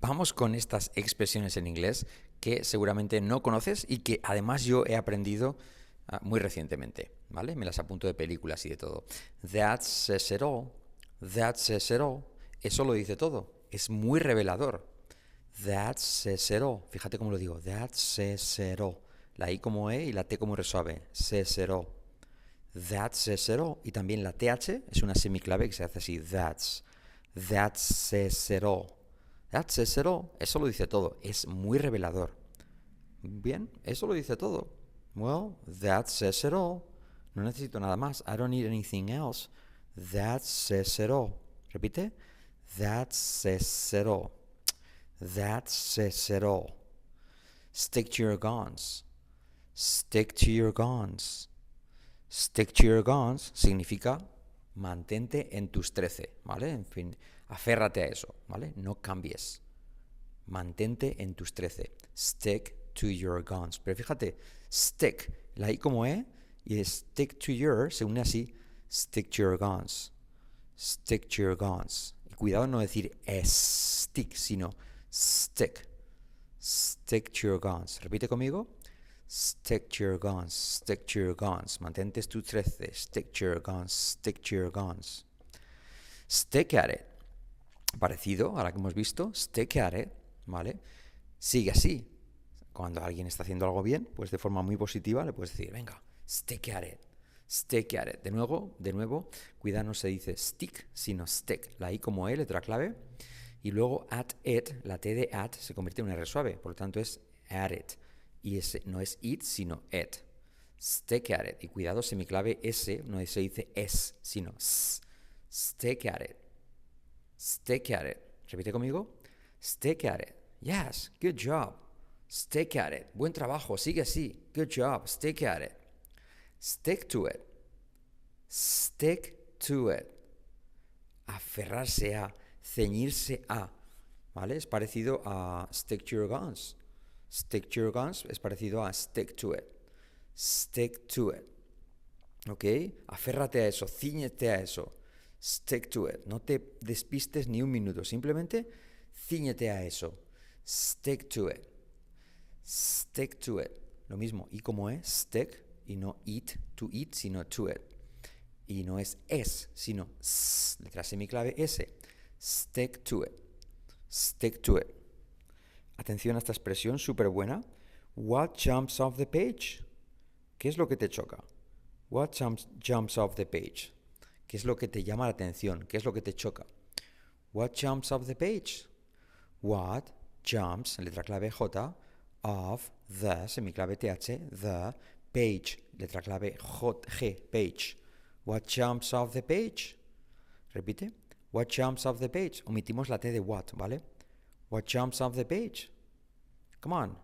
Vamos con estas expresiones en inglés que seguramente no conoces y que además yo he aprendido ah, muy recientemente, ¿vale? Me las apunto de películas y de todo. That says it all. All. Eso lo dice todo. Es muy revelador. That says. Fíjate cómo lo digo. That says. La I como E y la T como all. That says it all. Y también la TH es una semiclave que se hace así. That's. That says. All. Eso lo dice todo. Es muy revelador. Bien, eso lo dice todo. Well, that says it all. No necesito nada más. I don't need anything else. That says it all. Repite. That says it all. That says it all. Stick to your guns. Stick to your guns. Stick to your guns significa mantente en tus trece, ¿vale? En fin, aférrate a eso, ¿vale? No cambies. Mantente en tus trece. Stick to your guns. Pero fíjate, stick, la I como E, y stick to your se une así, stick to your guns. Stick to your guns. Y cuidado no decir stick, sino stick. Stick to your guns. Repite conmigo. Stick to your guns, stick to your guns. Mantente tus trece. Stick to your guns, stick to your guns. Stick at it. Parecido a la que hemos visto. It. ¿Vale? Sigue así. Cuando alguien está haciendo algo bien, pues de forma muy positiva le puedes decir, venga, at it. De nuevo, de nuevo, cuidado, no se dice stick, sino stick. La I como E, letra clave. Y luego at it, la T de at se convierte en una R suave. Por lo tanto es at it y ese no es it, sino at it. Y cuidado, semiclave S no se dice es, sino s. It. Stick at it. Repite conmigo. Stick at it. Yes, good job. Stick at it. Buen trabajo, sigue así. Good job. Stick at it. Stick to it. Stick to it. Aferrarse a, ceñirse a. ¿Vale? Es parecido a stick to your guns. Stick to your guns es parecido a stick to it. Stick to it. ¿Ok? Aférrate a eso, ciñete a eso. Stick to it. No te despistes ni un minuto. Simplemente ciñete a eso. Stick to it. Stick to it. Lo mismo. Y como es stick y no eat, to eat, sino to it. Y no es es, sino s, letra semiclave S. Stick to it. Stick to it. Atención a esta expresión súper buena. What jumps off the page? ¿Qué es lo que te choca? What jumps, jumps off the page? ¿Qué es lo que te llama la atención? ¿Qué es lo que te choca? What jumps off the page? What jumps, letra clave J, off the, semiclave TH, the page, letra clave J, G, page. What jumps off the page? Repite. What jumps off the page? Omitimos la T de what, ¿vale? What jumps off the page? Come on.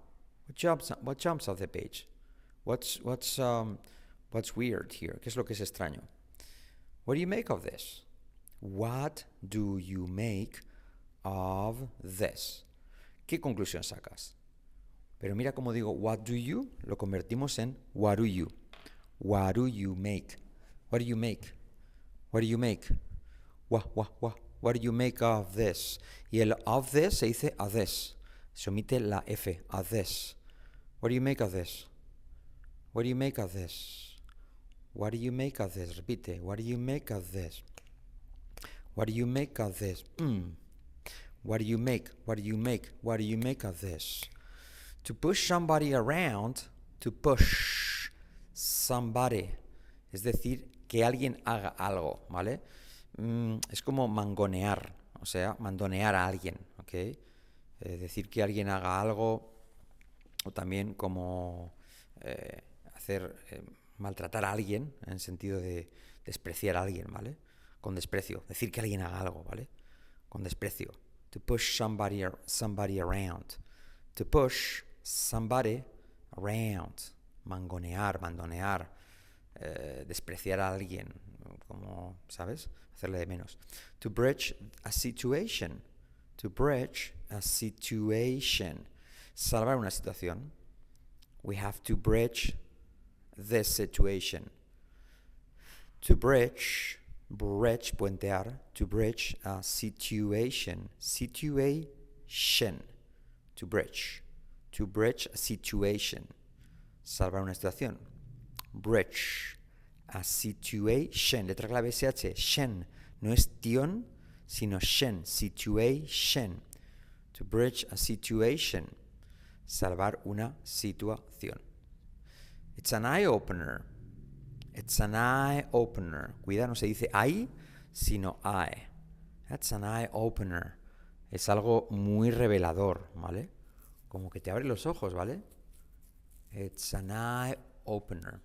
What jumps, what jumps off the page? What's, what's, um, what's weird here? ¿Qué es lo que es extraño? What do you make of this? What do you make of this? ¿Qué conclusión sacas? Pero mira cómo digo what do you, lo convertimos en what do you. What do you make? What do you make? What do you make? What, what, what, what do you make of this? Y el of this se dice a this. Se omite la F, this. What do you make of this? What do you make of this? What do you make of this? Repite. What do you make of this? What do you make of this? Mm. What do you make? What do you make? What do you make of this? To push somebody around, to push somebody. Es decir, que alguien haga algo, ¿vale? Mm, es como mangonear, o sea, mandonear a alguien, ¿ok? Eh, decir que alguien haga algo, o también como eh, hacer, eh, maltratar a alguien, en el sentido de despreciar a alguien, ¿vale? Con desprecio, decir que alguien haga algo, ¿vale? Con desprecio. To push somebody, somebody around. To push somebody around. Mangonear, mandonear, despreciar a alguien, como, ¿sabes? Hacerle de menos. To bridge a situation. To bridge a situation. Salvar una situación. We have to bridge this situation. To bridge, bridge, puentear, to bridge a situation. Situation, To bridge. To bridge a situation. Salvar una situación. Bridge. A situation. Letra clave SH. Shen. No es tion, sino shen. Situation. To bridge a situation. Salvar una situación. It's an eye opener. It's an eye opener. Cuidado, no se dice I, sino I. That's an eye opener. Es algo muy revelador, ¿vale? Como que te abre los ojos, ¿vale? It's an eye opener.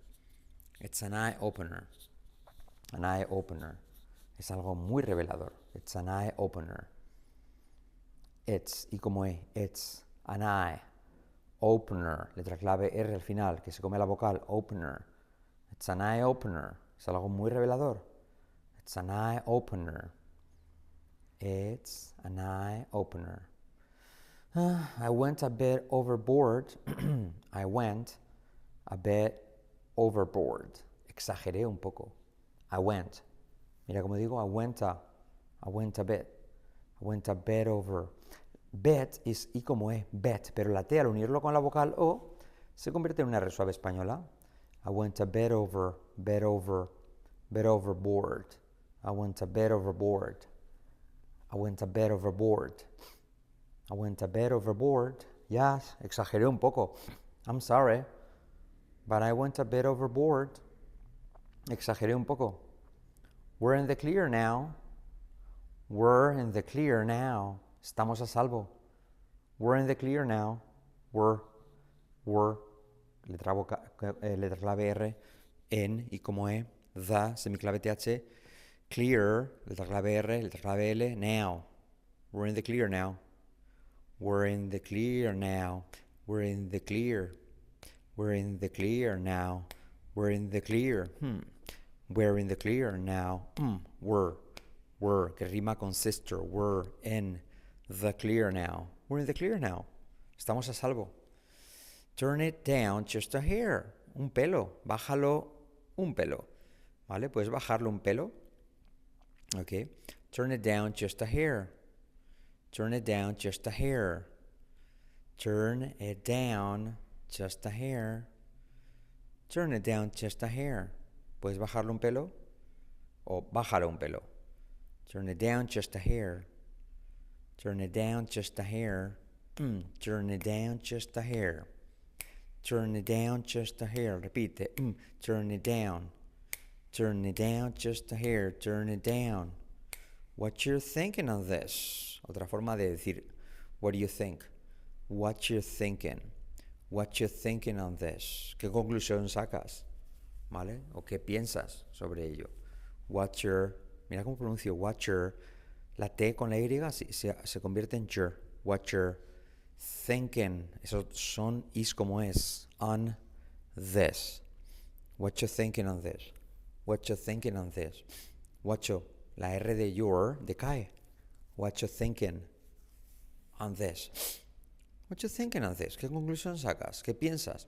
It's an eye opener. An eye opener. Es algo muy revelador. It's an eye opener. It's, y como es, it's an eye opener, letra clave R al final, que se come la vocal, opener. It's an eye opener. Es algo muy revelador. It's an eye opener. It's an eye opener. Uh, I went a bit overboard. I went a bit overboard. Exageré un poco. I went. Mira como digo, I went a, I went a bit. I went a bit over. Bet es y como es bet, pero la T al unirlo con la vocal O se convierte en una R suave española. I went a bit over, bed over, bed overboard. I went a bit overboard. I went a bit overboard. I went a bit overboard. Yes, exageré un poco. I'm sorry. But I went a bit overboard. Exageré un poco. We're in the clear now. We're in the clear now. Estamos a salvo. We're in the clear now. We're, we're, letra, boca, eh, letra clave R, en y como E, the, semiclave TH, clear, letra clave R, letra clave L, now. We're in the clear now. We're in the clear now. We're in the clear. We're in the clear now. We're in the clear. Hmm. We're in the clear now. Mm. We're. We're. Que rima con sister. We're in the clear now. We're in the clear now. Estamos a salvo. Turn it down just a hair. Un pelo. Bájalo un pelo. ¿Vale? Puedes bajarlo un pelo. Ok. Turn it down just a hair. Turn it down just a hair. Turn it down just a hair. Turn it down just a hair. ¿Puedes bajarlo un pelo? O bájalo un pelo. Turn it down just a hair. Turn it down just a hair. Mm, turn it down just a hair. Turn it down just a hair. Repite. Mm, turn it down. Turn it down just a hair. Turn it down. What you're thinking of this. Otra forma de decir, what do you think? What you're thinking. What you're thinking on this. ¿Qué conclusión sacas? ¿Vale? ¿O qué piensas sobre ello? What you're, mira cómo pronuncio, what you're la T con la Y se, se convierte en cher. What you're thinking. Esos son is como es. On this. What you're thinking on this. What you're thinking on this. What you, la R de your decae. What you're thinking on this. What you're thinking on this. ¿Qué conclusión sacas? ¿Qué piensas?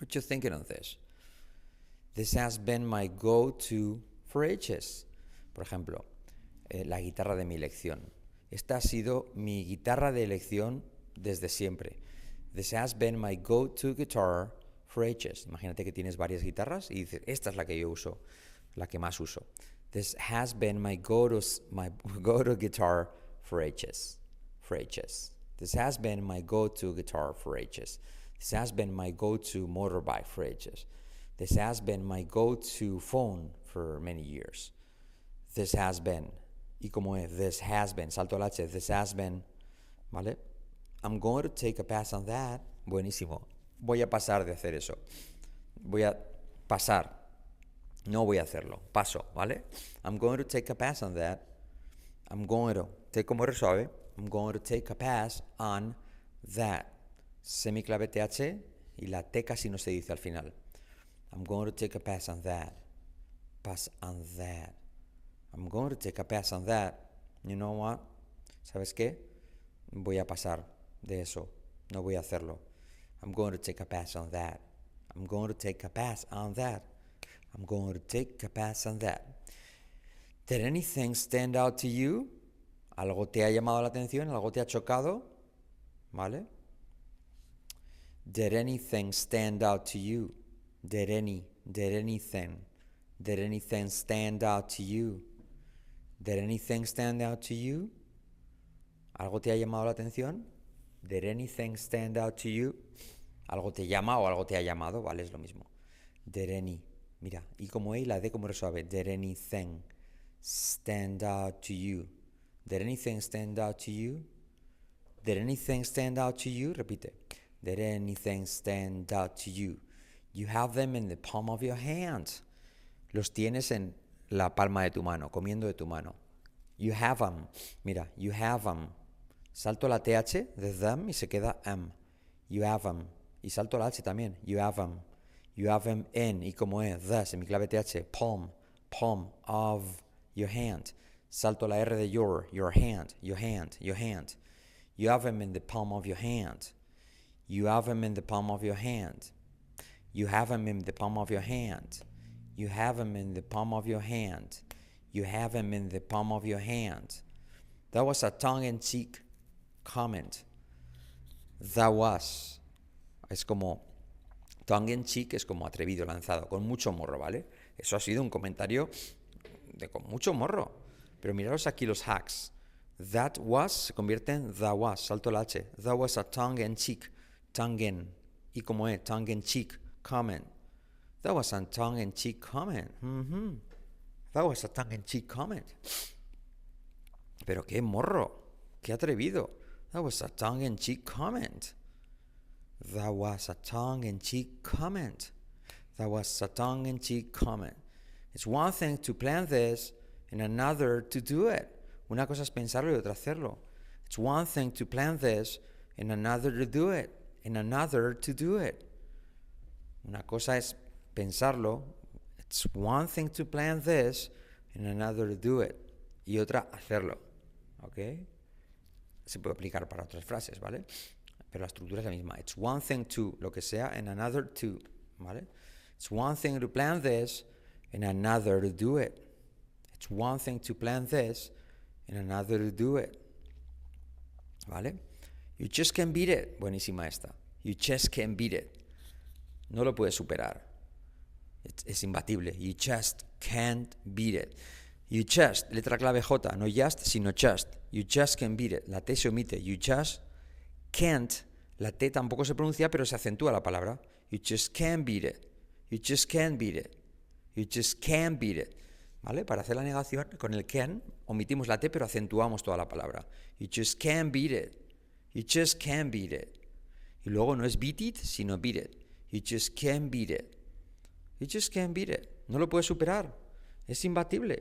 What you're thinking on this. This has been my go-to for ages. Por ejemplo, eh, la guitarra de mi elección. Esta ha sido mi guitarra de elección desde siempre. This has been my go-to guitar for ages. Imagínate que tienes varias guitarras y dices, esta es la que yo uso, la que más uso. This has been my go-to my go-to guitar for ages. For ages. This has been my go-to guitar for ages. This has been my go-to motorbike for ages. This has been my go-to phone for many years. This has been y como es this has been, salto al H, this has been, ¿vale? I'm going to take a pass on that. Buenísimo. Voy a pasar de hacer eso. Voy a pasar. No voy a hacerlo. Paso, ¿vale? I'm going to take a pass on that. I'm going to. Take como resuelve. I'm going to take a pass on that. Semiclave TH y la T casi no se dice al final. I'm going to take a pass on that. Pass on that. I'm going to take a pass on that. You know what? ¿Sabes qué? Voy a pasar de eso. No voy a hacerlo. I'm going to take a pass on that. I'm going to take a pass on that. I'm going to take a pass on that. Did anything stand out to you? Algo te ha llamado la atención, algo te ha chocado, ¿vale? Did anything stand out to you? Did any, did anything, did anything stand out to you? Did anything stand out to you? ¿Algo te ha llamado la atención? Did anything stand out to you? Algo te llama o algo te ha llamado, ¿vale? Es lo mismo. Did any, mira, y como E la D como resuelve. Did anything stand out to you? Did anything stand out to you? Did anything stand out to you? Repite. Did anything stand out to you? You have them in the palm of your hand. Los tienes en la palma de tu mano, comiendo de tu mano. You have them. Mira, you have them. Salto la TH de them y se queda M. You have them. Y salto la H también. You have them. You have them in. Y como es, the, mi clave TH, palm, palm of your hand. Salto la R de your, your hand, your hand, your hand. You have them in the palm of your hand. You have them in the palm of your hand. You have them in the palm of your hand. You have them in the palm of your hand. You have them in the palm of your hand. That was a tongue in cheek comment. That was. Es como. Tongue in cheek es como atrevido, lanzado, con mucho morro, ¿vale? Eso ha sido un comentario de con mucho morro. Pero miraros aquí los hacks. That was se convierte en that was, salto la H. That was a tongue in cheek tongue in, y como es, tongue in cheek comment. That was a tongue in cheek comment. Mm-hmm. That was a tongue in cheek comment. Pero qué morro, qué atrevido. That was a tongue in cheek comment. That was a tongue in cheek comment. That was a tongue in cheek comment. It's one thing to plan this and another to do it. Una cosa es pensarlo y otra hacerlo. It's one thing to plan this and another to do it and another to do it. Una cosa es pensarlo. It's one thing to plan this and another to do it. Y otra hacerlo. ¿Ok? Se puede aplicar para otras frases, ¿vale? Pero la estructura es la misma. It's one thing to lo que sea and another to. ¿Vale? It's one thing to plan this and another to do it. It's one thing to plan this and another to do it. ¿Vale? You just can't beat it. Buenísima esta. You just can't beat it. No lo puedes superar. Es, imbatible. You just can't beat it. You just, letra clave J, no just, sino just. You just can't beat it. La T se omite. You just can't. La T tampoco se pronuncia, pero se acentúa la palabra. You just can't beat it. You just can't beat it. You just can't beat it. ¿Vale? Para hacer la negación, con el can omitimos la T, pero acentuamos toda la palabra. You just can't beat it. You just can't beat it. Y luego no es beat it, sino beat it. You just can't beat it. You just can't beat it. No lo puedes superar. Es imbatible.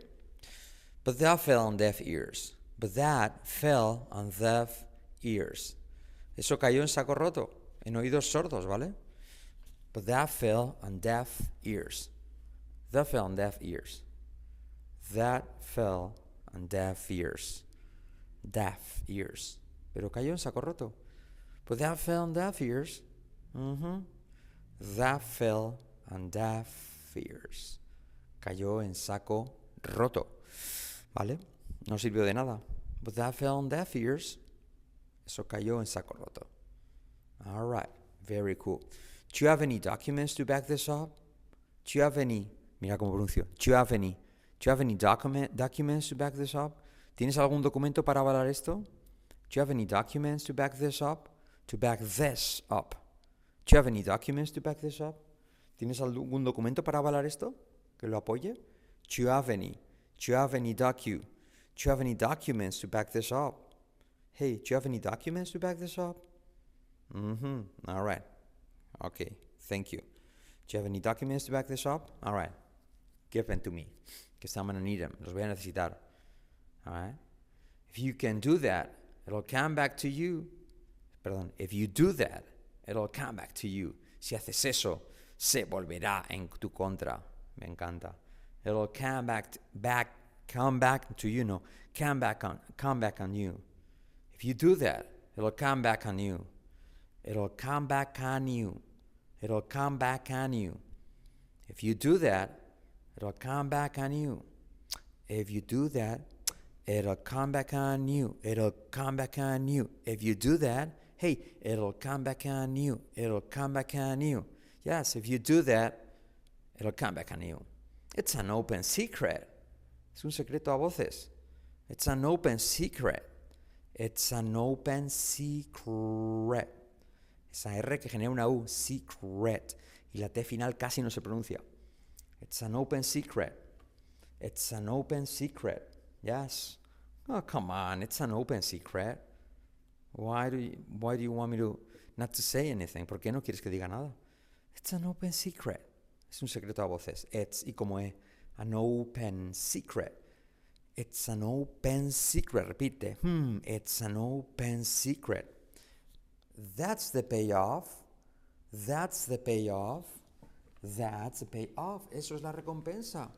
But that fell on deaf ears. But that fell on deaf ears. Eso cayó en saco roto, en oídos sordos, ¿vale? But that fell on deaf ears. That fell on deaf ears. That fell on deaf ears. Deaf ears. Pero cayó en saco roto. But that fell on deaf ears. Mm-hmm. That fell on deaf fears. Cayó en saco roto. ¿Vale? No sirvió de nada. But that fell on deaf ears. Eso cayó en saco roto. All right. Very cool. Do you have any documents to back this up? Do you have any... Mira cómo pronuncio. Do you have any... Do you have any document, documents to back this up? ¿Tienes algún documento para avalar esto? Do you have any documents to back this up? To back this up. Do you have any documents to back this up? ¿Tienes algún documento para avalar esto? ¿Que lo apoye? Do you have any? Do you have any docu? Do you have any documents to back this up? Hey, do you have any documents to back this up? Mm-hmm. All right. Okay. Thank you. Do you have any documents to back this up? All right. Give them to me. Because I'm going to need them. Los voy a necesitar. All right. If you can do that, it'll come back to you. Perdón. If you do that, it'll come back to you. Si haces eso, se volverá en tu contra. Me encanta. It'll come back, back, come back to you. No, come back on, come back on you. If you do that, it'll come back on you. It'll come back on you. It'll come back on you. If you do that, it'll come back on you. If you do that, it'll come back on you. It'll come back on you. If you do that, hey, it'll come back on you. It'll come back on you. Yes, if you do that, it'll come back on you. It's an open secret. Es un secreto a voces. It's an open secret. It's an open secret. Esa R que genera una U, secret. Y la T final casi no se pronuncia. It's an open secret. It's an open secret. Yes. Oh, come on. It's an open secret. Why do you, why do you want me to not to say anything? ¿Por qué no quieres que diga nada? It's an open secret. Es un secreto a voces. It's y como es an open secret. It's an open secret. Repite. Hmm, it's an open secret. That's the payoff. That's the payoff. That's the payoff. Eso es la recompensa.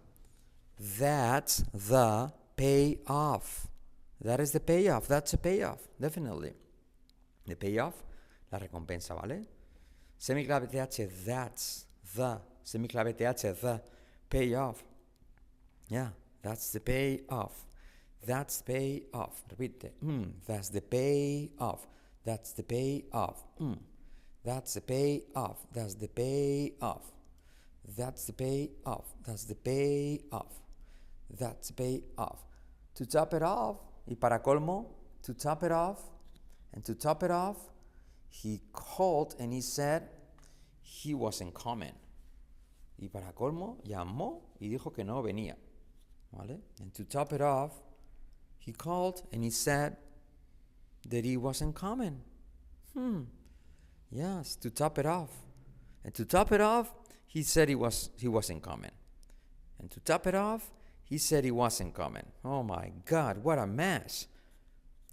That's the payoff. That is the payoff. That's a payoff. Definitely. The payoff, la recompensa, ¿vale? Semiclave TH, that's the. Semiclave TH, the payoff. Yeah, that's the payoff. That's payoff. Repite. Mm, that's the payoff. That's the payoff. Mm. That's the payoff. That's the payoff. That's the payoff. That's the payoff. That's the payoff. To top it off, y para colmo, to top it off, and to top it off, he called and he said he wasn't coming. Y para colmo, llamó y dijo que no venía. ¿Vale? And to top it off, he called and he said that he wasn't coming. Hmm. Yes, to top it off. And to top it off, he said he was he wasn't coming. And to top it off, he said he wasn't coming. Oh my God, what a mess.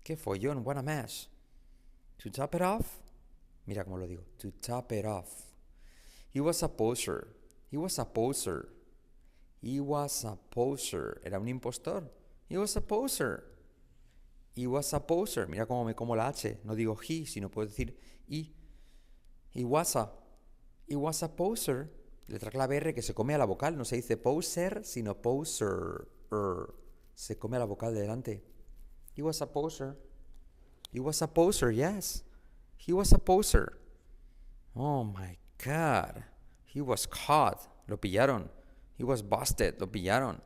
Qué follón, what a mess. To top it off, mira cómo lo digo. To top it off. He was a poser. He was a poser. He was a poser. Era un impostor. He was a poser. He was a poser. Mira cómo me como la H. No digo he, sino puedo decir i. He was a. He was a poser. Letra clave R que se come a la vocal. No se dice poser, sino poser. Er. Se come a la vocal de delante. He was a poser. He was a poser, yes. He was a poser. Oh my God. He was caught. Lo pillaron. He was busted. Lo pillaron.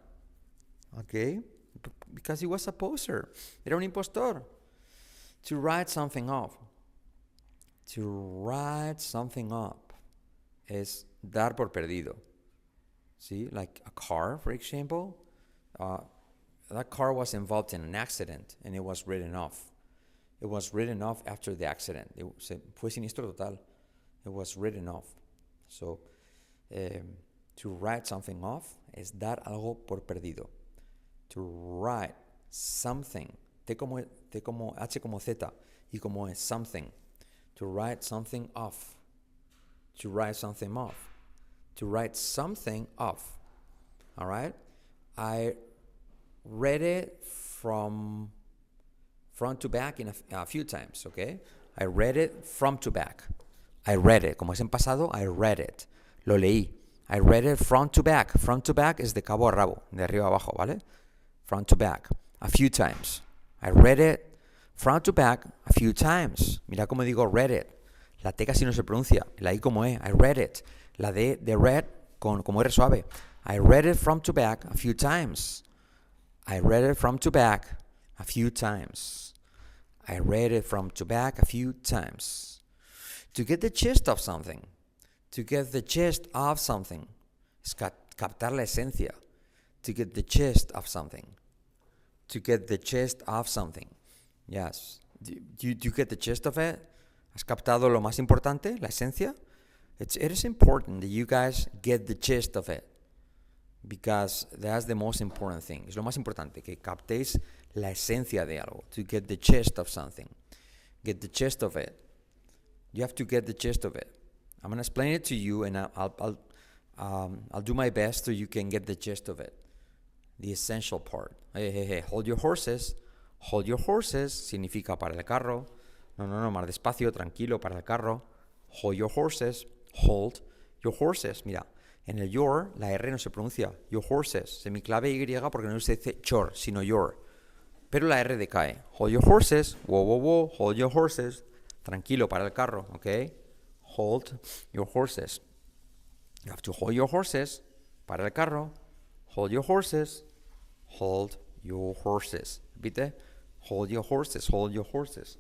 Okay? Because he was a poser. Era un impostor. To write something off. To write something up es dar por perdido. See, like a car, for example, uh, that car was involved in an accident and it was written off. It was written off after the accident. It, se, fue siniestro total. It was written off. So, um, to write something off es dar algo por perdido. To write something. T como, T como H como Z y como es something. To write something off. To write something off. To write something off. All right? I read it from front to back in a, a, few times, okay? I read it from to back. I read it. Como es en pasado, I read it. Lo leí. I read it front to back. Front to back es de cabo a rabo, de arriba a abajo, ¿vale? Front to back. A few times. I read it front to back a few times. Mira cómo digo read it. La T casi no se pronuncia. La I como E. I read it. La D de read con, como R suave. I read it from to back a few times. I read it from to back a few times. I read it from to back a few times. To get the gist of something. To get the gist of something. Es captar la esencia. To get the gist of something. To get the gist of something. Yes. Do, do, do you get the gist of it? ¿Has captado lo más importante, la esencia? It's, it is important that you guys get the gist of it. Because that's the most important thing. Es lo más importante, que captéis la esencia de algo. To get the gist of something. Get the gist of it. You have to get the gist of it. I'm going to explain it to you and I'll, I'll, um, I'll do my best so you can get the gist of it. The essential part. Hey, hey, hey, hold your horses. Hold your horses significa para el carro. No, no, no, más despacio, tranquilo, para el carro. Hold your horses. Hold your horses. Mira, en el your la R no se pronuncia. Your horses. Semiclave Y porque no se dice your, sino your. Pero la R decae. Hold your horses, whoa, whoa, whoa, hold your horses. Tranquilo, para el carro, ¿ok? Hold your horses. You have to hold your horses. Para el carro. Hold your horses. Hold your horses. ¿Viste? Hold your horses, hold your horses.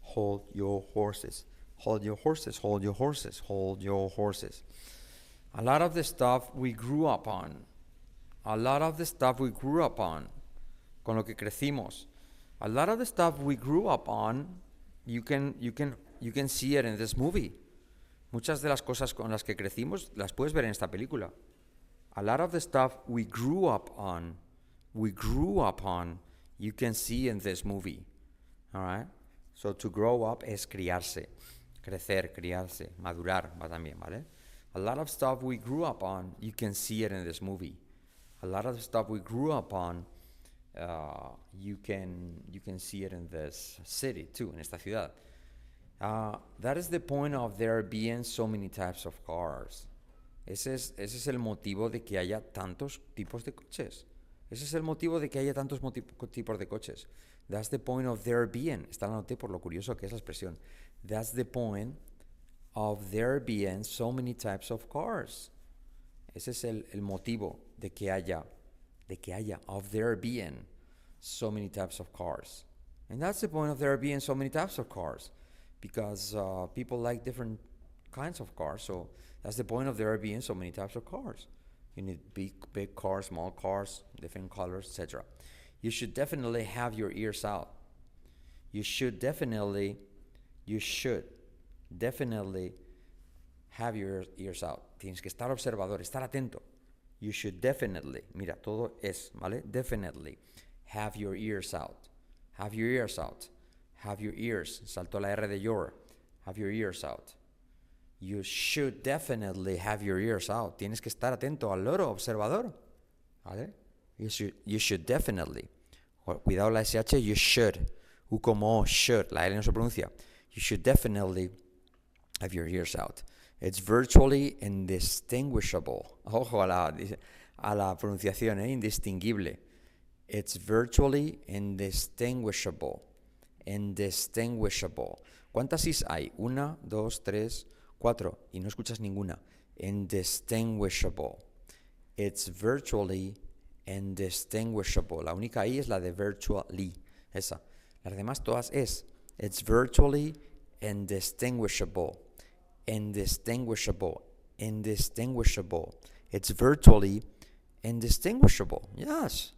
Hold your horses. Hold your horses, hold your horses, hold your horses. A lot of the stuff we grew up on. A lot of the stuff we grew up on. Con lo que crecimos. A lot of the stuff we grew up on, you can, you can, you can see it in this movie. Muchas de las cosas con las que crecimos las puedes ver en esta película. A lot of the stuff we grew up on, we grew up on, you can see in this movie. All right? So to grow up es criarse, crecer, criarse, madurar va también, ¿vale? A lot of stuff we grew up on, you can see it in this movie. A lot of stuff we grew up on, uh, you can you can see it in this city too, en esta ciudad. Uh, that is the point of there being so many types of cars. Ese es, ese es el motivo de que haya tantos tipos de coches. Ese es el motivo de que haya tantos tipos de coches. That's the point of there being. Está la noté por lo curioso que es la expresión. That's the point of there being so many types of cars. Ese es el, el motivo de que haya, de que haya, of there being so many types of cars. And that's the point of there being so many types of cars. Because uh, people like different kinds of cars. So that's the point of there being so many types of cars. You need big, big cars, small cars, different colors, etc. You should definitely have your ears out. You should definitely, you should definitely have your ears out. Tienes que estar observador, estar atento. You should definitely, mira, todo es, ¿vale? Definitely have your ears out. Have your ears out. Have your ears. Saltó la R de your. Have your ears out. You should definitely have your ears out. Tienes que estar atento al loro, observador. ¿Vale? You should, you should definitely. Cuidado la SH, you should. U como should. La L no se pronuncia. You should definitely have your ears out. It's virtually indistinguishable. Ojo a la, a la pronunciación, ¿eh? indistinguible. It's virtually indistinguishable. Indistinguishable. ¿Cuántas is hay? Una, dos, tres, cuatro. Y no escuchas ninguna. Indistinguishable. It's virtually indistinguishable. La única I es la de virtually. Esa. Las demás todas es. It's virtually indistinguishable. Indistinguishable. Indistinguishable. It's virtually indistinguishable. Yes.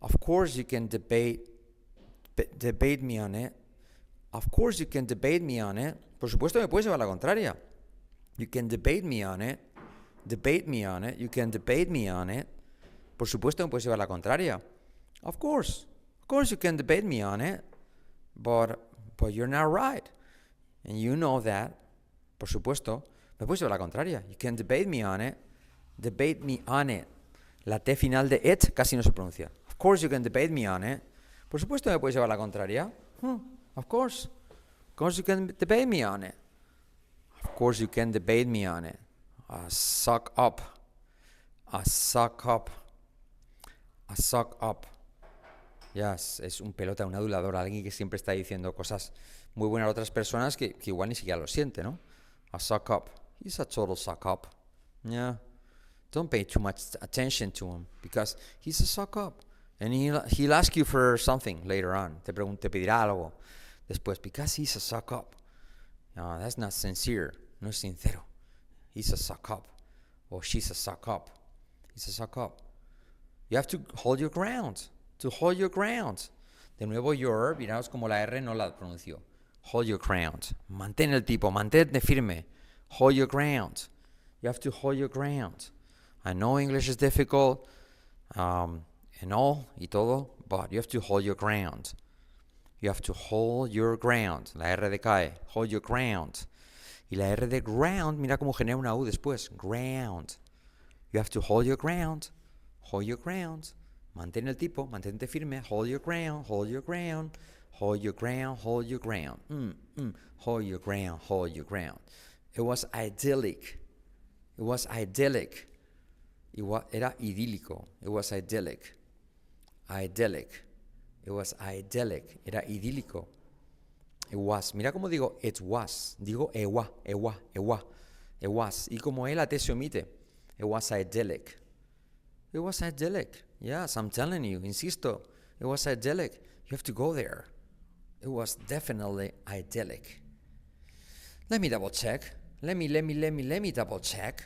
Of course you can debate debate me on it. Of course you can debate me on it. Por supuesto me puedes llevar la contraria. You can debate me on it. Debate me on it. You can debate me on it. Por supuesto me puedes llevar la contraria. Of course. Of course you can debate me on it. But, but you're not right. And you know that. Por supuesto. Me puedes llevar la contraria. You can debate me on it. Debate me on it. La T final de it casi no se pronuncia. Of course you can debate me on it. Por supuesto me puedes llevar la contraria. Hmm, of course. Of course you can debate me on it. Of course you can debate me on it. Uh, suck up. A suck up. A suck up. Yes, es un pelota, un adulador, alguien que siempre está diciendo cosas muy buenas a otras personas que, que igual ni siquiera lo siente, ¿no? A suck up. He's a total suck up. Yeah. Don't pay too much attention to him because he's a suck up. And he'll, he'll ask you for something later on. Te, te pedirá algo después because he's a suck up. No, that's not sincere. No es sincero. He's a suck up. Or she's a suck up. He's a suck up. You have to hold your ground. To hold your ground. De nuevo, your, miraos como la R no la pronunció. Hold your ground. Mantén el tipo, mantente firme. Hold your ground. You have to hold your ground. I know English is difficult um, and all y todo, but you have to hold your ground. You have to hold your ground. La R decae. Hold your ground. Y la R de ground, mira cómo genera una U después. Ground. You have to hold your ground. Hold your ground. Mantén el tipo, mantente firme. Hold your ground, hold your ground. Hold your ground, hold your ground. Mm, mm. Hold your ground, hold your ground. It was idyllic. It was idyllic. It was, era idílico. It was idyllic. Idyllic. It was idyllic. Era idílico. It was. Mira cómo digo it was. Digo ewa, ewa, ewa. It was. Y como él la T se omite. It was idyllic. It was idyllic. Yes, I'm telling you. Insisto. It was idyllic. You have to go there. It was definitely idyllic. Let me double check. Let me, let me, let me, let me double check.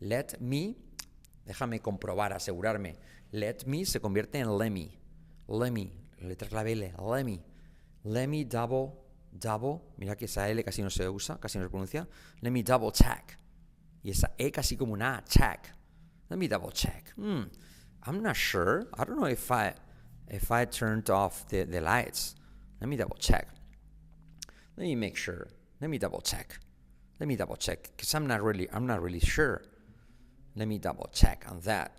Let me. Déjame comprobar, asegurarme. Let me se convierte en let me. Let me. Let me double, double. Mira que esa L casi no se usa, casi no se pronuncia. Let me double check. Y esa E casi como una check. Let me double check. Hmm. I'm not sure. I don't know if I if I turned off the, the lights. Let me double check. Let me make sure. Let me double check. Let me double check because I'm not really I'm not really sure. Let me double check on that.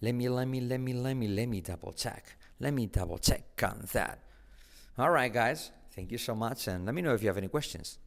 Let me let me let me let me let me double check. Let me double check on that. All right, guys. Thank you so much, and let me know if you have any questions.